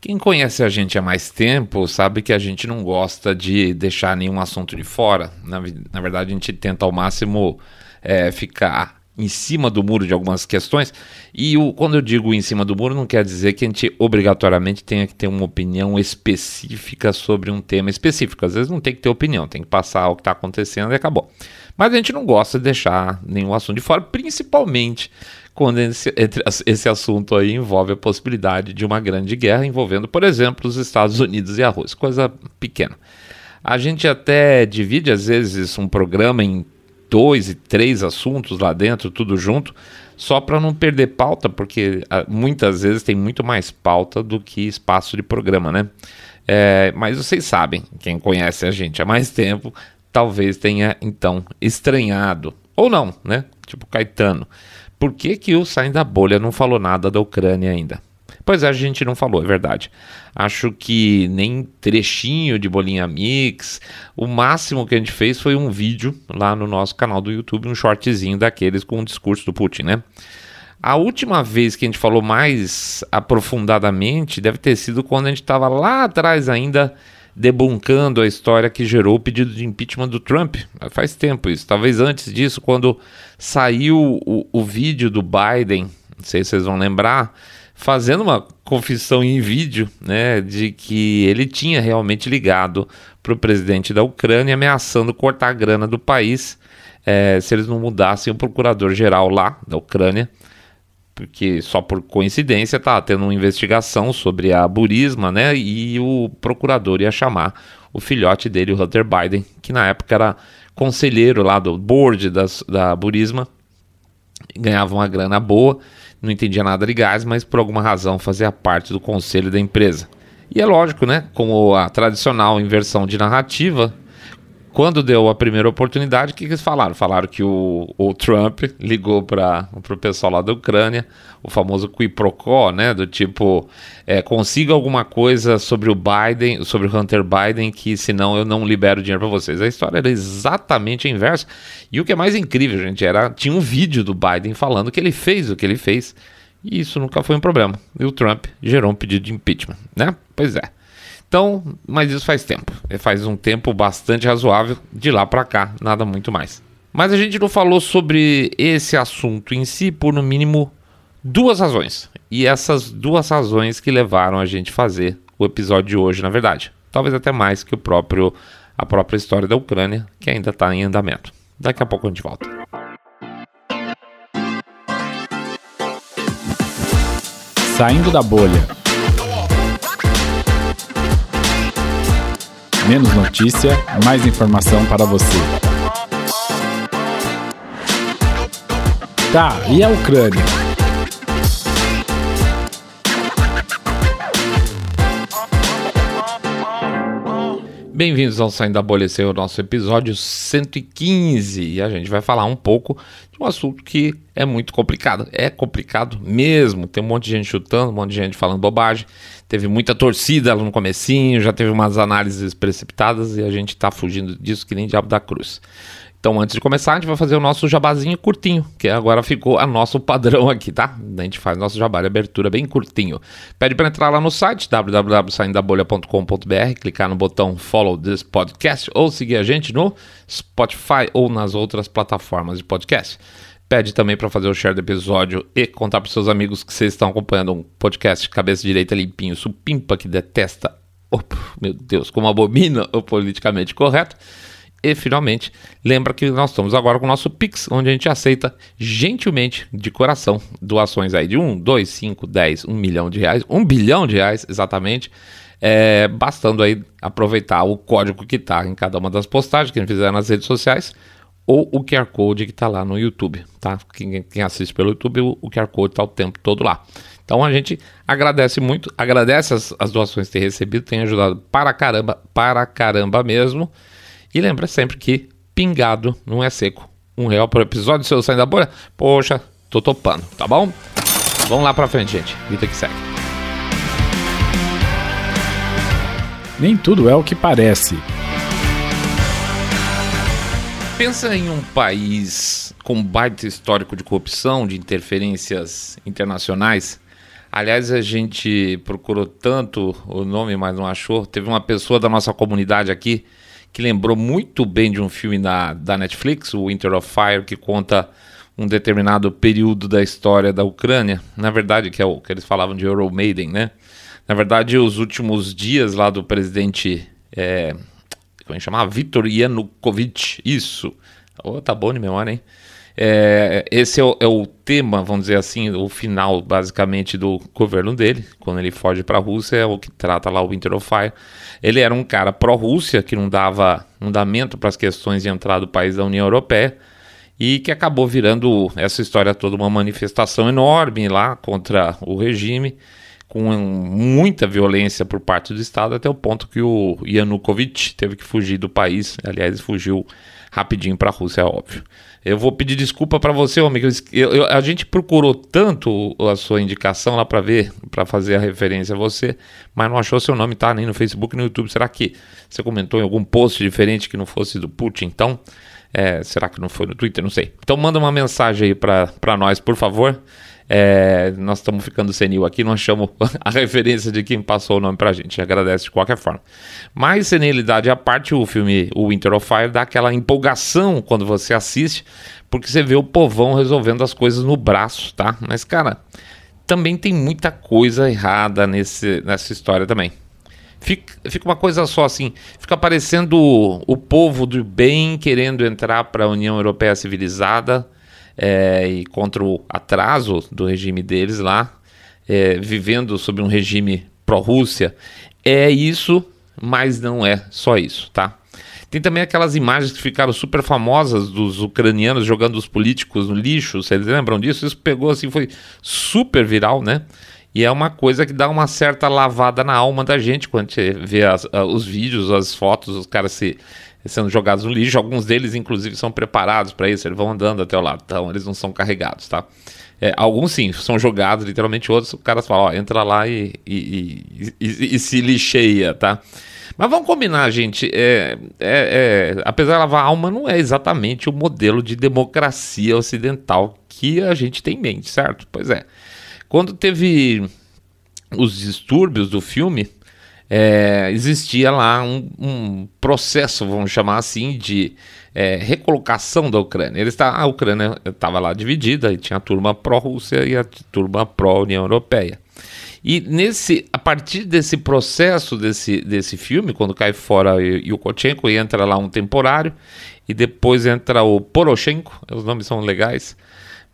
Quem conhece a gente há mais tempo sabe que a gente não gosta de deixar nenhum assunto de fora. Na, na verdade, a gente tenta ao máximo é, ficar em cima do muro de algumas questões. E o, quando eu digo em cima do muro, não quer dizer que a gente obrigatoriamente tenha que ter uma opinião específica sobre um tema específico. Às vezes não tem que ter opinião, tem que passar o que está acontecendo e acabou. Mas a gente não gosta de deixar nenhum assunto de fora, principalmente quando esse, esse assunto aí envolve a possibilidade de uma grande guerra envolvendo, por exemplo, os Estados Unidos e a Rússia, coisa pequena. A gente até divide às vezes um programa em dois e três assuntos lá dentro, tudo junto, só para não perder pauta, porque ah, muitas vezes tem muito mais pauta do que espaço de programa, né? É, mas vocês sabem, quem conhece a gente há mais tempo, talvez tenha então estranhado, ou não, né? Tipo Caetano. Por que, que o Saindo da Bolha não falou nada da Ucrânia ainda? Pois é, a gente não falou, é verdade. Acho que nem trechinho de bolinha mix. O máximo que a gente fez foi um vídeo lá no nosso canal do YouTube, um shortzinho daqueles com o discurso do Putin, né? A última vez que a gente falou mais aprofundadamente deve ter sido quando a gente estava lá atrás ainda debunkando a história que gerou o pedido de impeachment do Trump. Faz tempo isso. Talvez antes disso, quando saiu o, o vídeo do Biden, não sei se vocês vão lembrar, fazendo uma confissão em vídeo, né, de que ele tinha realmente ligado para o presidente da Ucrânia, ameaçando cortar a grana do país é, se eles não mudassem o procurador-geral lá da Ucrânia, porque só por coincidência tá tendo uma investigação sobre a Burisma, né, e o procurador ia chamar o filhote dele, o Hunter Biden, que na época era conselheiro lá do board das, da Burisma, ganhava uma grana boa não entendia nada de gás, mas por alguma razão fazia parte do conselho da empresa. E é lógico, né? Como a tradicional inversão de narrativa, quando deu a primeira oportunidade, o que, que eles falaram? Falaram que o, o Trump ligou para o pessoal lá da Ucrânia, o famoso qui pro quo, né? Do tipo, é, consiga alguma coisa sobre o Biden, sobre o Hunter Biden, que senão eu não libero dinheiro para vocês. A história era exatamente a inversa. E o que é mais incrível, gente, era tinha um vídeo do Biden falando que ele fez o que ele fez. E isso nunca foi um problema. E o Trump gerou um pedido de impeachment, né? Pois é. Então, mas isso faz tempo. É, faz um tempo bastante razoável de lá para cá, nada muito mais. Mas a gente não falou sobre esse assunto em si por no mínimo duas razões. E essas duas razões que levaram a gente fazer o episódio de hoje, na verdade. Talvez até mais que o próprio a própria história da Ucrânia, que ainda está em andamento. Daqui a pouco a gente volta. Saindo da bolha. Menos notícia, mais informação para você. Tá, e a Ucrânia? Bem-vindos ao Saindo da Bolha, esse é o nosso episódio 115 e a gente vai falar um pouco de um assunto que é muito complicado. É complicado mesmo, tem um monte de gente chutando, um monte de gente falando bobagem, teve muita torcida no comecinho, já teve umas análises precipitadas e a gente tá fugindo disso que nem diabo da cruz. Então, antes de começar, a gente vai fazer o nosso jabazinho curtinho, que agora ficou a nosso padrão aqui, tá? A gente faz nosso jabá de abertura bem curtinho. Pede para entrar lá no site www.saindabolha.com.br, clicar no botão Follow this podcast ou seguir a gente no Spotify ou nas outras plataformas de podcast. Pede também para fazer o share do episódio e contar para seus amigos que vocês estão acompanhando um podcast cabeça direita limpinho, supimpa que detesta, oh, meu Deus, como abomina o politicamente correto. E finalmente, lembra que nós estamos agora com o nosso Pix, onde a gente aceita gentilmente, de coração, doações aí de 1, 2, 5, 10, 1 milhão de reais, 1 bilhão de reais exatamente. É, bastando aí aproveitar o código que está em cada uma das postagens que a gente fizer nas redes sociais ou o QR Code que está lá no YouTube, tá? Quem, quem, assiste pelo YouTube, o, o QR Code está o tempo todo lá. Então a gente agradece muito, agradece as, as doações que tem recebido, tem ajudado para caramba, para caramba mesmo. E lembra sempre que pingado não é seco. Um real por episódio, se eu sair da bolha, poxa, tô topando, tá bom? Vamos lá pra frente, gente. Vida que segue. Nem tudo é o que parece. Pensa em um país com baita histórico de corrupção, de interferências internacionais. Aliás, a gente procurou tanto o nome, mas não achou. Teve uma pessoa da nossa comunidade aqui que lembrou muito bem de um filme da, da Netflix, o Winter of Fire, que conta um determinado período da história da Ucrânia. Na verdade, que é o que eles falavam de Euro Maiden, né? Na verdade, os últimos dias lá do presidente. É, como é que chamava? Viktor Yanukovych. Isso. Oh, tá bom de memória, hein? É, esse é o, é o, tema, vamos dizer assim, o final, basicamente, do governo dele, quando ele foge para a Rússia, é o que trata lá o Winter of Fire. Ele era um cara pró-Rússia, que não dava fundamento para as questões de entrada do país da União Europeia, e que acabou virando essa história toda uma manifestação enorme lá contra o regime, com muita violência por parte do Estado, até o ponto que o Yanukovych teve que fugir do país. Aliás, fugiu rapidinho para a Rússia, é óbvio. Eu vou pedir desculpa para você, amigo. Eu, eu, a gente procurou tanto a sua indicação lá para ver, para fazer a referência a você, mas não achou seu nome, tá? Nem no Facebook, nem no YouTube. Será que você comentou em algum post diferente que não fosse do Putin? Então, é, será que não foi no Twitter? Não sei. Então, manda uma mensagem aí para nós, por favor. É, nós estamos ficando senil aqui, não achamos a referência de quem passou o nome pra gente. Agradece de qualquer forma. Mas senilidade à parte, o filme O Winter of Fire dá aquela empolgação quando você assiste, porque você vê o povão resolvendo as coisas no braço, tá? Mas, cara, também tem muita coisa errada nesse, nessa história também. Fica, fica uma coisa só assim, fica parecendo o, o povo do bem querendo entrar para a União Europeia civilizada é, e contra o atraso do regime deles lá, é, vivendo sob um regime pró-Rússia. É isso, mas não é só isso, tá? Tem também aquelas imagens que ficaram super famosas dos ucranianos jogando os políticos no lixo, vocês lembram disso? Isso pegou assim, foi super viral, né? E é uma coisa que dá uma certa lavada na alma da gente quando a gente vê as, os vídeos, as fotos, os caras se sendo jogados no lixo. Alguns deles, inclusive, são preparados para isso, eles vão andando até o lado, então eles não são carregados, tá? É, alguns sim, são jogados, literalmente, outros os caras falam, ó, entra lá e, e, e, e se lixeia, tá? Mas vamos combinar, gente. É, é, é, apesar de lavar a alma, não é exatamente o modelo de democracia ocidental que a gente tem em mente, certo? Pois é. Quando teve os distúrbios do filme, é, existia lá um, um, processo, vamos chamar assim, de é, recolocação da Ucrânia. Ele está, a Ucrânia estava lá dividida e tinha a turma pró-Rússia e a turma pró-União Europeia. E nesse, a partir desse processo desse, desse filme, quando cai fora o e entra lá um temporário, e depois entra o Poroshenko, os nomes são legais,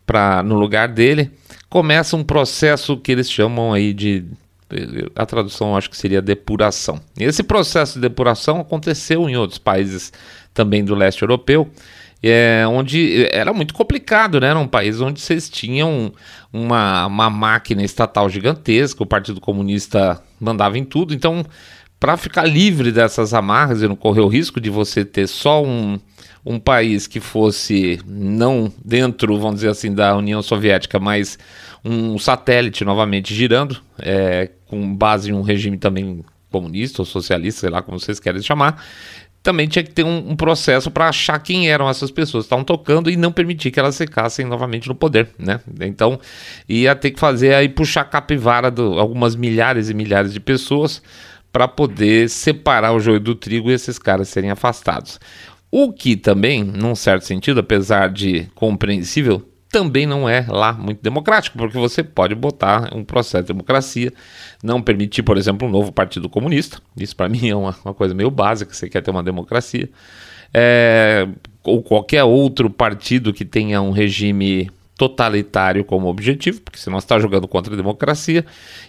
para no lugar dele, começa um processo que eles chamam aí de a tradução acho que seria depuração. E esse processo de depuração aconteceu em outros países também do leste europeu, é, onde era muito complicado, né? Era um país onde vocês tinham uma, uma máquina estatal gigantesca, o Partido Comunista mandava em tudo, então para ficar livre dessas amarras e não correr o risco de você ter só um, um país que fosse não dentro, vamos dizer assim, da União Soviética, mas um satélite novamente girando, é, com base em um regime também comunista ou socialista, sei lá como vocês querem chamar, também tinha que ter um, um processo para achar quem eram essas pessoas que estavam tocando e não permitir que elas ficassem novamente no poder, né? Então ia ter que fazer aí puxar capivara de algumas milhares e milhares de pessoas para poder separar o joio do trigo e esses caras serem afastados. O que também, num certo sentido, apesar de compreensível, também não é lá muito democrático, porque você pode botar um processo de democracia, não permitir, por exemplo, um novo partido comunista. Isso para mim é uma, uma, coisa meio básica, você quer ter uma democracia. É, ou qualquer outro partido que tenha um regime totalitário como objetivo, porque senão você está jogando contra a democracia,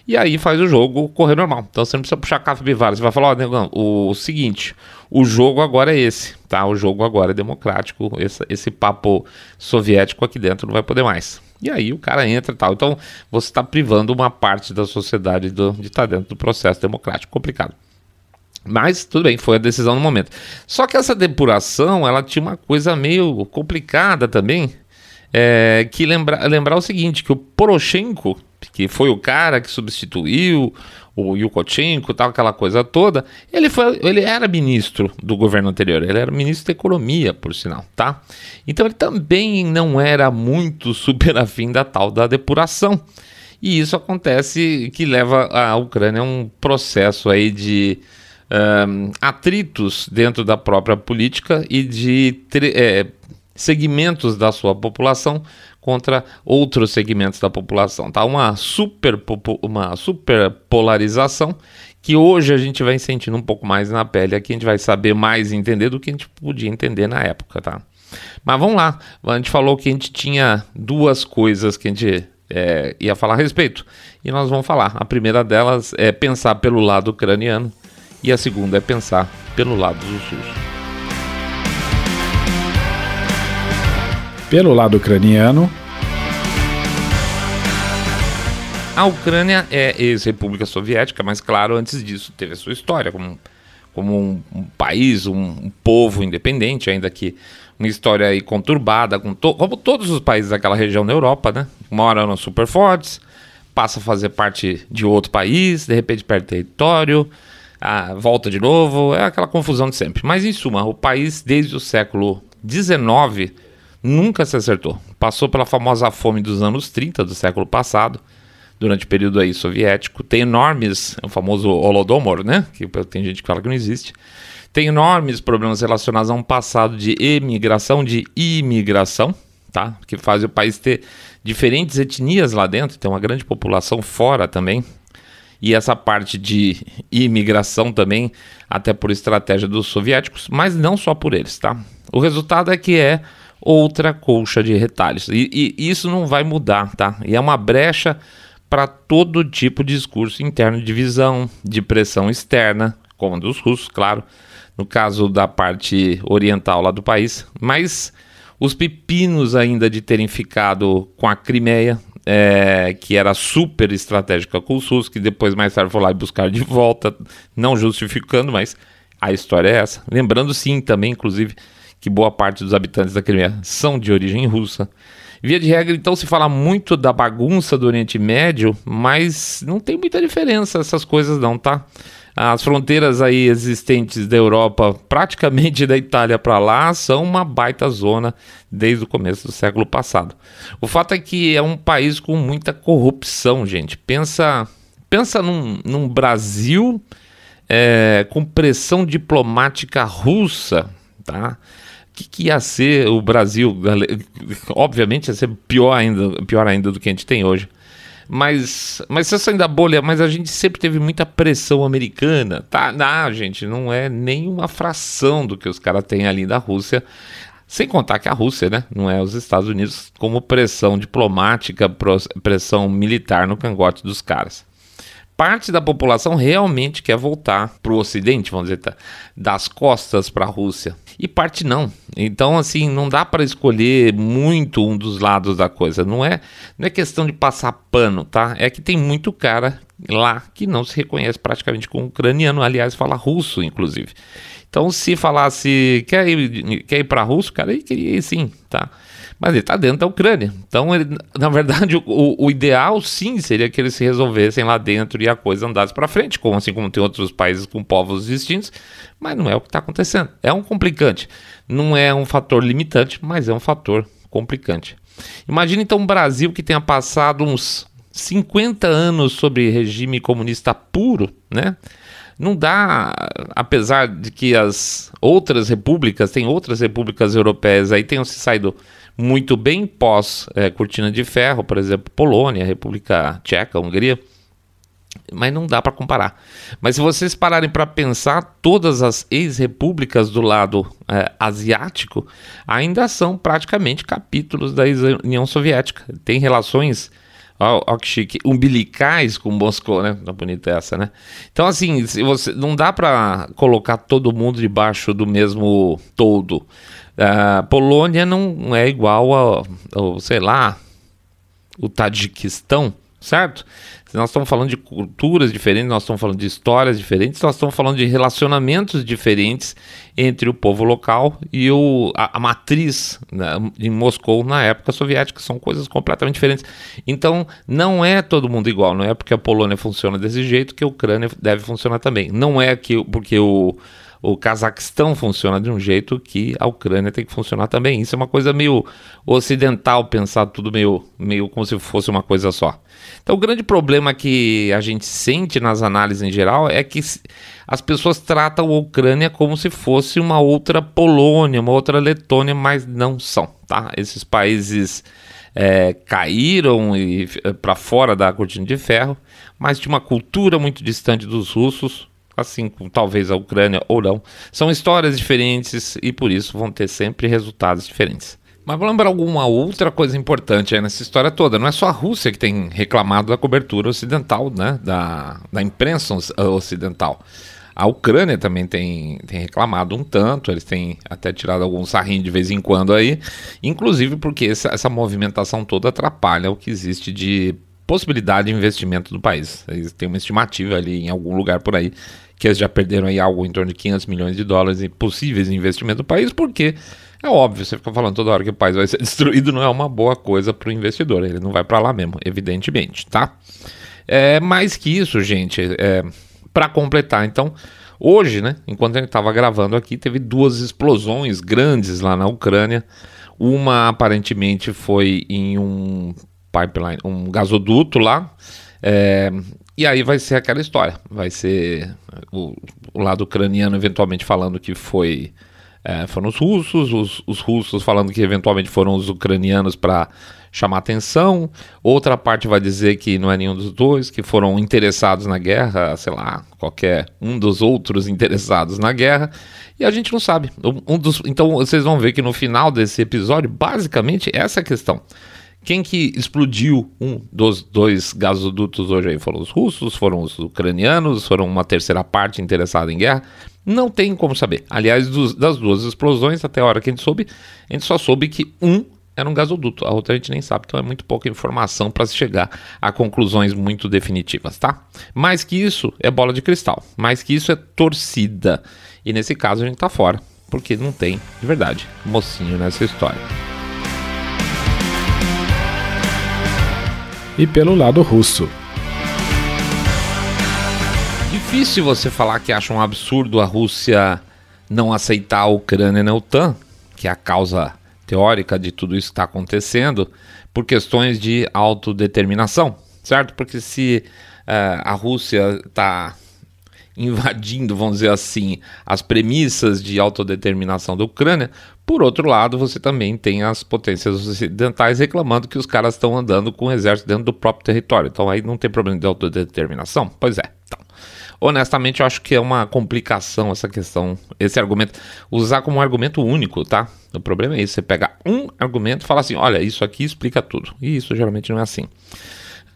e aí faz o jogo correr normal. Então você não precisa puxar capivara, você vai falar, ó, negão, o seguinte, o jogo agora é esse, tá? O jogo agora é democrático, esse, esse papo soviético aqui dentro não vai poder mais. E aí o cara entra e tal. Então você está privando uma parte da sociedade do, de estar tá dentro do processo democrático complicado. Mas tudo bem, foi a decisão no momento. Só que essa depuração, ela tinha uma coisa meio complicada também, é, que lembra, lembrar o seguinte, que o Poroshenko, que foi o cara que substituiu o Yukochenko, tal aquela coisa toda, ele foi, ele era ministro do governo anterior, ele era ministro da economia, por sinal, tá? Então ele também não era muito super afim da tal da depuração. E isso acontece que leva a Ucrânia a um processo aí de um, atritos dentro da própria política e de é, segmentos da sua população contra outros segmentos da população. Tá uma super uma super polarização que hoje a gente vai sentindo um pouco mais na pele, aqui a gente vai saber mais entender do que a gente podia entender na época, tá? Mas vamos lá, a gente falou que a gente tinha duas coisas que a gente é, ia falar a respeito, e nós vamos falar. A primeira delas é pensar pelo lado ucraniano, e a segunda é pensar pelo lado do SUS. Pelo lado ucraniano, a Ucrânia é ex-república soviética, mas claro, antes disso teve a sua história como, como um, um país, um, um, povo independente, ainda que uma história aí conturbada, com to como todos os países daquela região da Europa, né? Uma hora eram super fortes, passa a fazer parte de outro país, de repente perde território, ah, volta de novo, é aquela confusão de sempre. Mas em suma, o país desde o século XIX nunca se acertou. Passou pela famosa fome dos anos 30 do século passado, durante o período aí soviético. Tem enormes, o famoso Holodomor, né? Que tem gente que fala que não existe. Tem enormes problemas relacionados a um passado de emigração, de imigração, tá? Que faz o país ter diferentes etnias lá dentro, tem uma grande população fora também. E essa parte de imigração também, até por estratégia dos soviéticos, mas não só por eles, tá? O resultado é que é outra colcha de retalhos. E, e isso não vai mudar, tá? E é uma brecha para todo tipo de discurso interno de visão, de pressão externa, como dos russos, claro, no caso da parte oriental lá do país, mas os pepinos ainda de terem ficado com a Crimeia, é, que era super estratégica com os russos, que depois mais tarde foi lá e buscar de volta, não justificando, mas a história é essa. Lembrando sim também, inclusive, que boa parte dos habitantes da Crimeia são de origem russa. Via de regra, então, se fala muito da bagunça do Oriente Médio, mas não tem muita diferença essas coisas não, tá? As fronteiras aí existentes da Europa, praticamente da Itália para lá, são uma baita zona desde o começo do século passado. O fato é que é um país com muita corrupção, gente. Pensa, pensa num, num Brasil é, com pressão diplomática russa, tá? Que, que ia ser o Brasil? Obviamente ia ser pior ainda, pior ainda do que a gente tem hoje. Mas, mas se saindo da bolha, mas a gente sempre teve muita pressão americana. Tá, não, gente, não é nem uma fração do que os caras têm ali da Rússia. Sem contar que a Rússia, né, não é os Estados Unidos como pressão diplomática, pressão militar no cangote dos caras parte da população realmente quer voltar para o Ocidente, vamos dizer, tá, das costas para a Rússia. E parte não. Então, assim, não dá para escolher muito um dos lados da coisa. Não é, não é questão de passar pano, tá? É que tem muito cara lá que não se reconhece praticamente como ucraniano, aliás, fala russo, inclusive. Então, se falasse, quer ir, quer ir para russo, cara, ele queria ir sim, tá? Mas ele está dentro da Ucrânia. Então, ele, na verdade, o, o, ideal sim seria que eles se resolvessem lá dentro e a coisa andasse para frente, como assim como tem outros países com povos distintos, mas não é o que está acontecendo. É um complicante. Não é um fator limitante, mas é um fator complicante. Imagina então um Brasil que tenha passado uns 50 anos sobre regime comunista puro, né? Não dá, apesar de que as outras repúblicas, tem outras repúblicas europeias aí tenham se saído muito bem pós é, cortina de ferro, por exemplo, Polônia, República Tcheca, Hungria, mas não dá para comparar. Mas se vocês pararem para pensar, todas as ex-repúblicas do lado é, asiático ainda são praticamente capítulos da União Soviética. Tem relações Ó, que chique. Umbilicais com Moscou, né? Tá bonita essa, né? Então, assim, se você, não dá para colocar todo mundo debaixo do mesmo todo. A Polônia não é igual ao, sei lá, o Tadiquistão, certo? Nós estamos falando de culturas diferentes, nós estamos falando de histórias diferentes, nós estamos falando de relacionamentos diferentes entre o povo local e o, a, a matriz né, em Moscou na época soviética. São coisas completamente diferentes. Então, não é todo mundo igual. Não é porque a Polônia funciona desse jeito que a Ucrânia deve funcionar também. Não é que, porque o o Cazaquistão funciona de um jeito que a Ucrânia tem que funcionar também. Isso é uma coisa meio ocidental, pensar tudo meio, meio como se fosse uma coisa só. Então, o grande problema que a gente sente nas análises em geral é que as pessoas tratam a Ucrânia como se fosse uma outra Polônia, uma outra Letônia, mas não são, tá? Esses países é, caíram para fora da cortina de ferro, mas de uma cultura muito distante dos russos, assim como talvez a Ucrânia ou não. São histórias diferentes e por isso vão ter sempre resultados diferentes. Mas vou lembrar alguma outra coisa importante aí nessa história toda. Não é só a Rússia que tem reclamado da cobertura ocidental, né? Da, da imprensa ocidental. A Ucrânia também tem, tem reclamado um tanto, eles têm até tirado algum sarrinho de vez em quando aí, inclusive porque essa, essa movimentação toda atrapalha o que existe de possibilidade de investimento do país. Têm uma estimativa ali em algum lugar por aí que eles já perderam aí algo em torno de 500 milhões de dólares em possíveis investimentos do país, porque é óbvio, você fica falando toda hora que o país vai ser destruído, não é uma boa coisa para o investidor, ele não vai para lá mesmo, evidentemente, tá? É, mais que isso, gente, é, para completar, então, hoje, né, enquanto a gente estava gravando aqui, teve duas explosões grandes lá na Ucrânia, uma aparentemente foi em um pipeline, um gasoduto lá, é, e aí vai ser aquela história. Vai ser o, o lado ucraniano eventualmente falando que foi é, foram os russos, os, os, russos falando que eventualmente foram os ucranianos para chamar atenção. Outra parte vai dizer que não é nenhum dos dois, que foram interessados na guerra, sei lá, qualquer um dos outros interessados na guerra. E a gente não sabe. Um dos, então vocês vão ver que no final desse episódio, basicamente, essa é a questão. Quem que explodiu um dos dois gasodutos hoje aí? Foram os russos, foram os ucranianos, foram uma terceira parte interessada em guerra? Não tem como saber. Aliás, dos, das duas explosões, até a hora que a gente soube, a gente só soube que um era um gasoduto, a outra a gente nem sabe, então é muito pouca informação para se chegar a conclusões muito definitivas, tá? Mais que isso é bola de cristal, mais que isso é torcida. E nesse caso a gente tá fora, porque não tem, de verdade, mocinho nessa história. E pelo lado russo. Difícil você falar que acha um absurdo a Rússia não aceitar a Ucrânia na OTAN, que é a causa teórica de tudo isso que está acontecendo, por questões de autodeterminação, certo? Porque se uh, a Rússia está invadindo, vamos dizer assim, as premissas de autodeterminação da Ucrânia. Por outro lado, você também tem as potências ocidentais reclamando que os caras estão andando com o exército dentro do próprio território. Então aí não tem problema de autodeterminação? Pois é. Então, honestamente, eu acho que é uma complicação essa questão, esse argumento, usar como um argumento único, tá? O problema é isso, você pega um argumento e fala assim, olha, isso aqui explica tudo. E isso geralmente não é assim.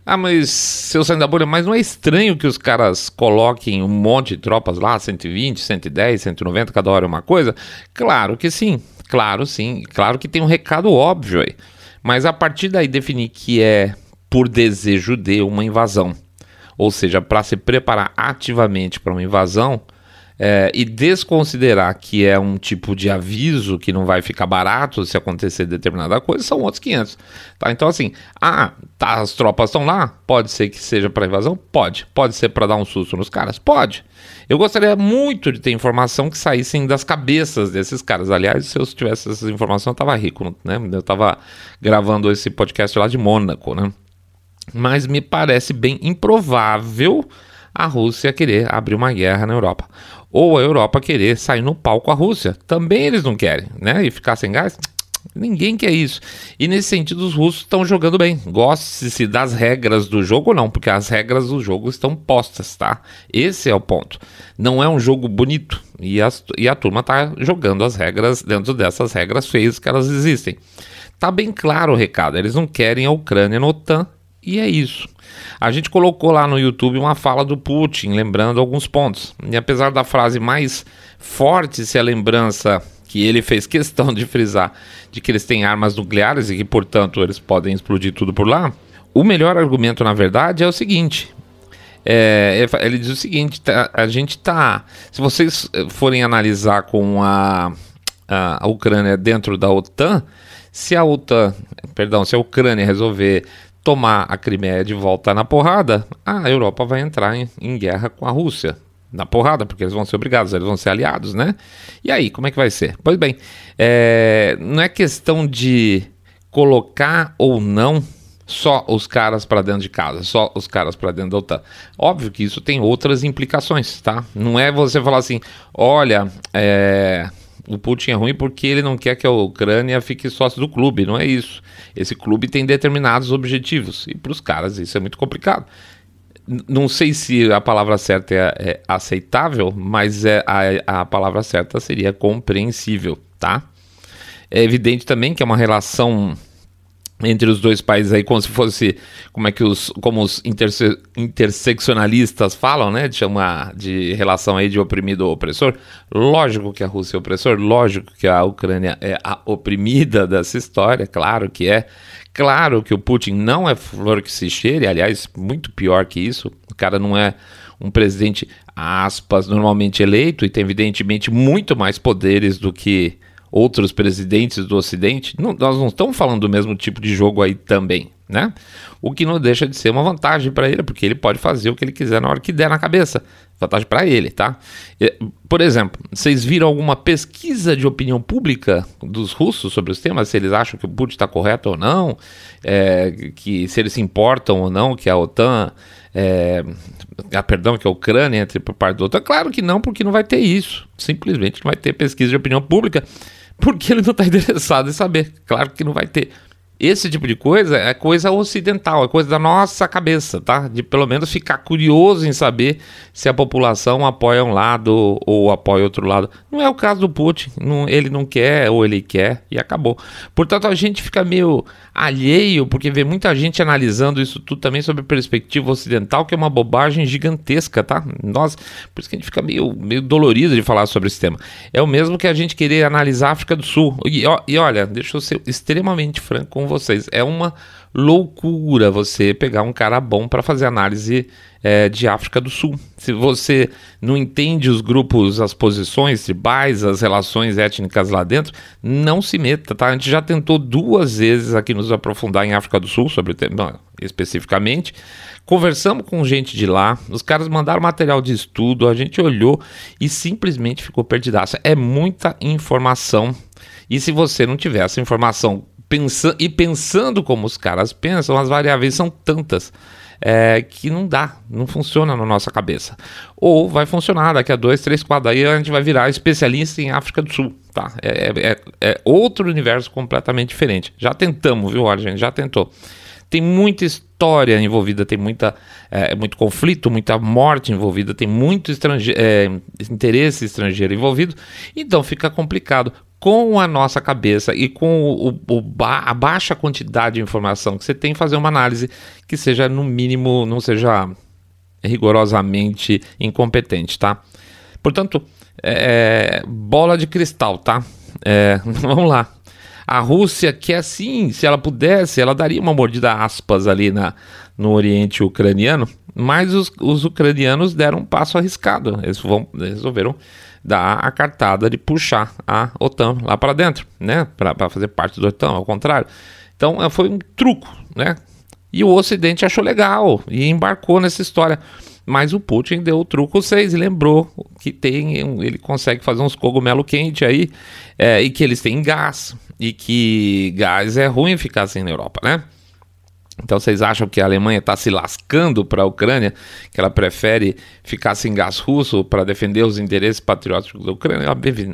Ah, mas seu saindo da bolha, mas não é estranho que os caras coloquem um monte de tropas lá, 120, 110, 190, cada hora uma coisa? Claro que sim, claro sim, claro que tem um recado óbvio aí. Mas a partir daí definir que é por desejo de uma invasão, ou seja, para se preparar ativamente para uma invasão, é, e desconsiderar que é um tipo de aviso que não vai ficar barato se acontecer determinada coisa, são outros 500. Tá? Então, assim, ah, tá, as tropas estão lá? Pode ser que seja para invasão? Pode. Pode ser para dar um susto nos caras? Pode. Eu gostaria muito de ter informação que saíssem das cabeças desses caras. Aliás, se eu tivesse essas informações, eu tava rico, né? Eu tava gravando esse podcast lá de Mônaco, né? Mas me parece bem improvável a Rússia querer abrir uma guerra na Europa ou a Europa querer sair no pau com a Rússia. Também eles não querem, né? E ficar sem gás. Ninguém quer isso. E nesse sentido, os russos estão jogando bem. Goste-se das regras do jogo ou não, porque as regras do jogo estão postas, tá? Esse é o ponto. Não é um jogo bonito. E, as, e a turma tá jogando as regras dentro dessas regras feias que elas existem. Tá bem claro o recado. Eles não querem a Ucrânia no OTAN. E é isso. A gente colocou lá no YouTube uma fala do Putin, lembrando alguns pontos. E apesar da frase mais forte ser a lembrança que ele fez questão de frisar de que eles têm armas nucleares e que, portanto, eles podem explodir tudo por lá, o melhor argumento, na verdade, é o seguinte. É, ele diz o seguinte: tá, a gente tá. Se vocês forem analisar com a, a, Ucrânia dentro da OTAN, se a OTAN, perdão, se a Ucrânia resolver tomar a Crimeia de volta na porrada, a Europa vai entrar em, em guerra com a Rússia. na porrada, porque eles vão ser obrigados, eles vão ser aliados, né? E aí, como é que vai ser? Pois bem, é, não é questão de colocar ou não só os caras para dentro de casa, só os caras para dentro da OTAN. Óbvio que isso tem outras implicações, tá? Não é você falar assim, olha, é, o Putin é ruim porque ele não quer que a Ucrânia fique sócio do clube, não é isso. Esse clube tem determinados objetivos e para os caras isso é muito complicado não sei se a palavra certa é, é aceitável, mas é, a, a palavra certa seria compreensível, tá? É evidente também que é uma relação entre os dois países aí como se fosse como é que os como os interse, interseccionalistas falam, né, de chamar de relação aí de oprimido ou opressor. Lógico que a Rússia é opressor, lógico que a Ucrânia é a oprimida dessa história, claro que é. Claro que o Putin não é flor que se cheire, aliás, muito pior que isso. O cara não é um presidente, aspas, normalmente eleito e tem, evidentemente, muito mais poderes do que outros presidentes do Ocidente. Não, nós não estamos falando do mesmo tipo de jogo aí também, né? O que não deixa de ser uma vantagem para ele, porque ele pode fazer o que ele quiser na hora que der na cabeça. Vantagem para ele, tá? Por exemplo, vocês viram alguma pesquisa de opinião pública dos russos sobre os temas? Se eles acham que o Putin está correto ou não? É, que se eles se importam ou não que a OTAN é, ah, perdão, que a Ucrânia entre por parte do OTAN? Claro que não, porque não vai ter isso. Simplesmente não vai ter pesquisa de opinião pública, porque ele não está interessado em saber. Claro que não vai ter. Esse tipo de coisa é coisa ocidental, é coisa da nossa cabeça, tá? De pelo menos ficar curioso em saber se a população apoia um lado ou apoia outro lado. Não é o caso do Putin, não, ele não quer ou ele quer e acabou. Portanto, a gente fica meio alheio porque vê muita gente analisando isso tudo também sob perspectiva ocidental, que é uma bobagem gigantesca, tá? Nós, por isso que a gente fica meio, meio dolorido de falar sobre esse tema. É o mesmo que a gente querer analisar a África do Sul. E, e olha, deixa eu ser extremamente franco com vocês. É uma loucura você pegar um cara bom para fazer análise é, de África do Sul. Se você não entende os grupos, as posições tribais, as relações étnicas lá dentro, não se meta, tá? A gente já tentou duas vezes aqui nos aprofundar em África do Sul sobre o tema especificamente. Conversamos com gente de lá, os caras mandaram material de estudo, a gente olhou e simplesmente ficou perdidaço. É muita informação. E se você não tiver essa informação pensando, e pensando como os caras pensam, as variáveis são tantas é, que não dá, não funciona na nossa cabeça. Ou vai funcionar daqui a dois, três, quatro, aí a gente vai virar especialista em África do Sul, tá? É, é, é, é outro universo completamente diferente. Já tentamos, viu, gente, já tentou. Tem muita história envolvida, tem muita, é, muito conflito, muita morte envolvida, tem muito estrange é, interesse estrangeiro envolvido, então fica complicado com a nossa cabeça e com o, o, a baixa quantidade de informação que você tem, fazer uma análise que seja, no mínimo, não seja rigorosamente incompetente, tá? Portanto, é, bola de cristal, tá? É, vamos lá. A Rússia quer é sim, se ela pudesse, ela daria uma mordida aspas ali na, no Oriente Ucraniano, mas os, os ucranianos deram um passo arriscado. Eles vão, resolveram dar a cartada de puxar a OTAN lá para dentro, né? Para fazer parte do OTAN, ao contrário. Então é, foi um truco, né? E o Ocidente achou legal e embarcou nessa história. Mas o Putin deu o truco 6 e lembrou que tem, ele consegue fazer uns cogumelo quente aí é, e que eles têm gás e que gás é ruim ficar assim na Europa, né? Então vocês acham que a Alemanha está se lascando para a Ucrânia, que ela prefere ficar sem gás russo para defender os interesses patrióticos da Ucrânia?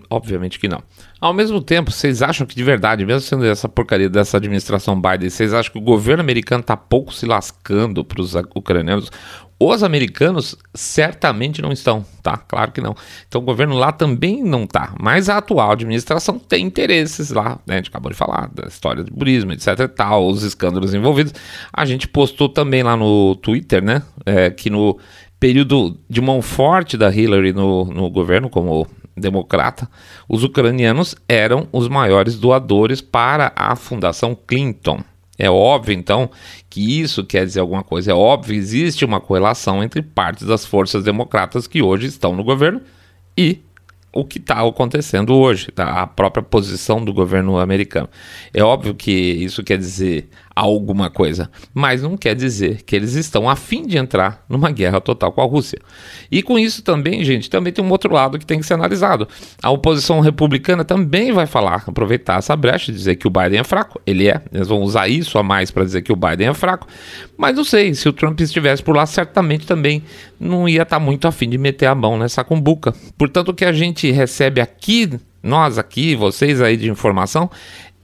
Obviamente que não. Ao mesmo tempo, vocês acham que de verdade, mesmo sendo essa porcaria dessa administração Biden, vocês acham que o governo americano está pouco se lascando para os ucranianos? Os americanos certamente não estão, tá? Claro que não. Então o governo lá também não está. Mas a atual administração tem interesses lá, né? A gente acabou de falar da história do turismo, etc e tal, os escândalos envolvidos. A gente postou também lá no Twitter, né? É, que no período de mão forte da Hillary no, no governo, como democrata, os ucranianos eram os maiores doadores para a Fundação Clinton. É óbvio, então, que isso quer dizer alguma coisa. É óbvio, existe uma correlação entre partes das forças democratas que hoje estão no governo e o que está acontecendo hoje, tá? a própria posição do governo americano. É óbvio que isso quer dizer alguma coisa, mas não quer dizer que eles estão a fim de entrar numa guerra total com a Rússia. E com isso também, gente, também tem um outro lado que tem que ser analisado. A oposição republicana também vai falar, aproveitar essa brecha, dizer que o Biden é fraco. Ele é, eles vão usar isso a mais para dizer que o Biden é fraco. Mas não sei, se o Trump estivesse por lá, certamente também não ia estar tá muito afim de meter a mão nessa cumbuca. Portanto, o que a gente recebe aqui, nós aqui, vocês aí de informação,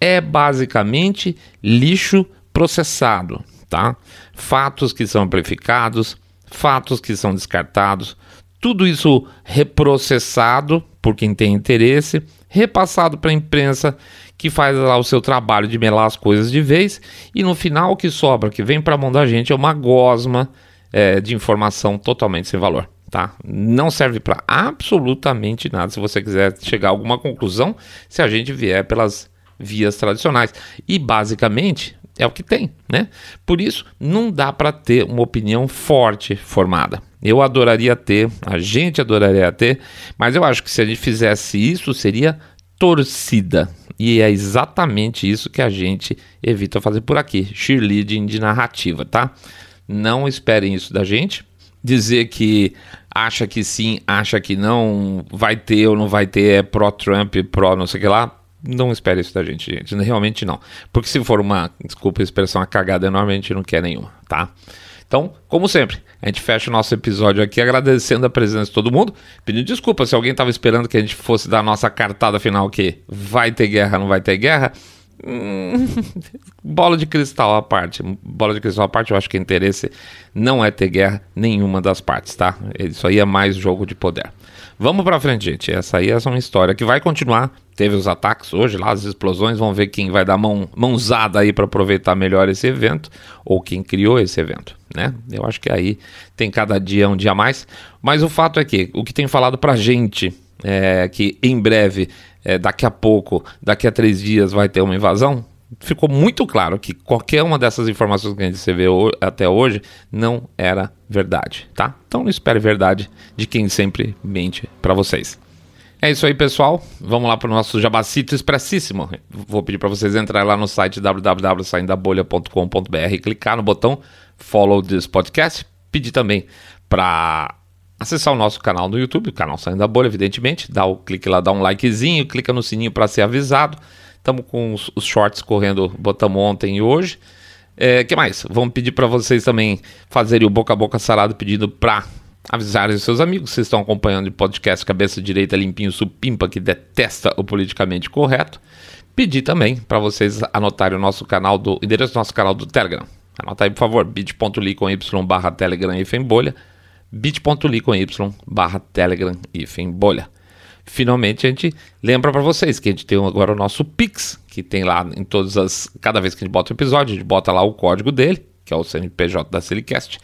é basicamente lixo processado, tá? Fatos que são amplificados, fatos que são descartados, tudo isso reprocessado por quem tem interesse, repassado para a imprensa que faz lá o seu trabalho de melar as coisas de vez e no final o que sobra, que vem para a mão da gente é uma gosma é, de informação totalmente sem valor. Tá? Não serve para absolutamente nada se você quiser chegar a alguma conclusão se a gente vier pelas vias tradicionais. E basicamente é o que tem, né? Por isso, não dá para ter uma opinião forte formada. Eu adoraria ter, a gente adoraria ter, mas eu acho que se a gente fizesse isso, seria torcida. E é exatamente isso que a gente evita fazer por aqui, cheerleading de narrativa, tá? Não esperem isso da gente. Dizer que acha que sim, acha que não, vai ter ou não vai ter, é pró-Trump, pró não sei o que lá, não espere isso da gente, gente. Realmente não. Porque se for uma, desculpa a expressão, uma cagada enorme, a gente não quer nenhuma, tá? Então, como sempre, a gente fecha o nosso episódio aqui agradecendo a presença de todo mundo, pedindo desculpa se alguém estava esperando que a gente fosse dar a nossa cartada final que vai ter guerra, não vai ter guerra. Hum, bola de cristal à parte. Bola de cristal à parte, eu acho que o interesse não é ter guerra nenhuma das partes, tá? Isso aí é mais jogo de poder. Vamos pra frente, gente. Essa aí é uma história que vai continuar. Teve os ataques hoje lá, as explosões. Vamos ver quem vai dar mão, mãozada aí para aproveitar melhor esse evento, ou quem criou esse evento, né? Eu acho que aí tem cada dia um dia mais. Mas o fato é que o que tem falado pra gente é que em breve, é, daqui a pouco, daqui a três dias, vai ter uma invasão ficou muito claro que qualquer uma dessas informações que a gente recebeu até hoje não era verdade, tá? Então não espere verdade de quem sempre mente para vocês. É isso aí, pessoal. Vamos lá para o nosso jabacito expressíssimo. Vou pedir para vocês entrarem lá no site www.saindabolha.com.br clicar no botão Follow this podcast. Pedir também para acessar o nosso canal no YouTube, o canal Saindo da Bolha, evidentemente. Dá o clique lá, dá um likezinho, clica no sininho para ser avisado. Estamos com os, os, shorts correndo, botamos ontem e hoje. É, que mais? Vamos pedir para vocês também fazerem o boca a boca sarado pedindo para avisarem os seus amigos. Vocês estão acompanhando o podcast Cabeça Direita Limpinho Supimpa, que detesta o politicamente correto. Pedir também para vocês anotarem o nosso canal do endereço do nosso canal do Telegram. Anota aí, por favor, bit.ly com y barra Telegram e bolha bit.ly com y barra Telegram e bolha finalmente a gente lembra para vocês que a gente tem agora o nosso Pix, que tem lá em todas as. Cada vez que a gente bota um episódio, a gente bota lá o código dele, que é o CNPJ da Silicast.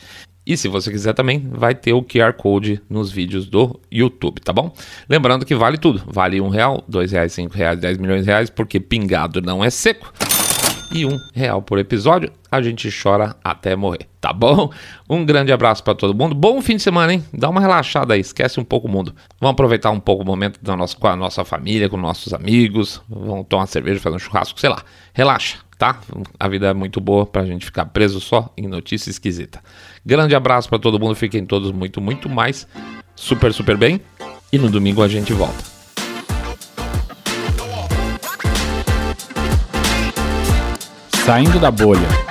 E se você quiser também, vai ter o QR Code nos vídeos do YouTube, tá bom? Lembrando que vale tudo. Vale um real, dois reais, cinco reais, dez milhões de reais, porque pingado não é seco e um real por episódio. A gente chora até morrer, tá bom? Um grande abraço para todo mundo. Bom fim de semana, hein? Dá uma relaxada aí, esquece um pouco o mundo. Vamos aproveitar um pouco o momento da nossa, com a nossa família, com nossos amigos. Vamos tomar cerveja, fazer um churrasco, sei lá. Relaxa, tá? A vida é muito boa pra gente ficar preso só em notícia esquisita. Grande abraço para todo mundo. Fiquem todos muito, muito mais super, super bem. E no domingo a gente volta. Saindo da bolha.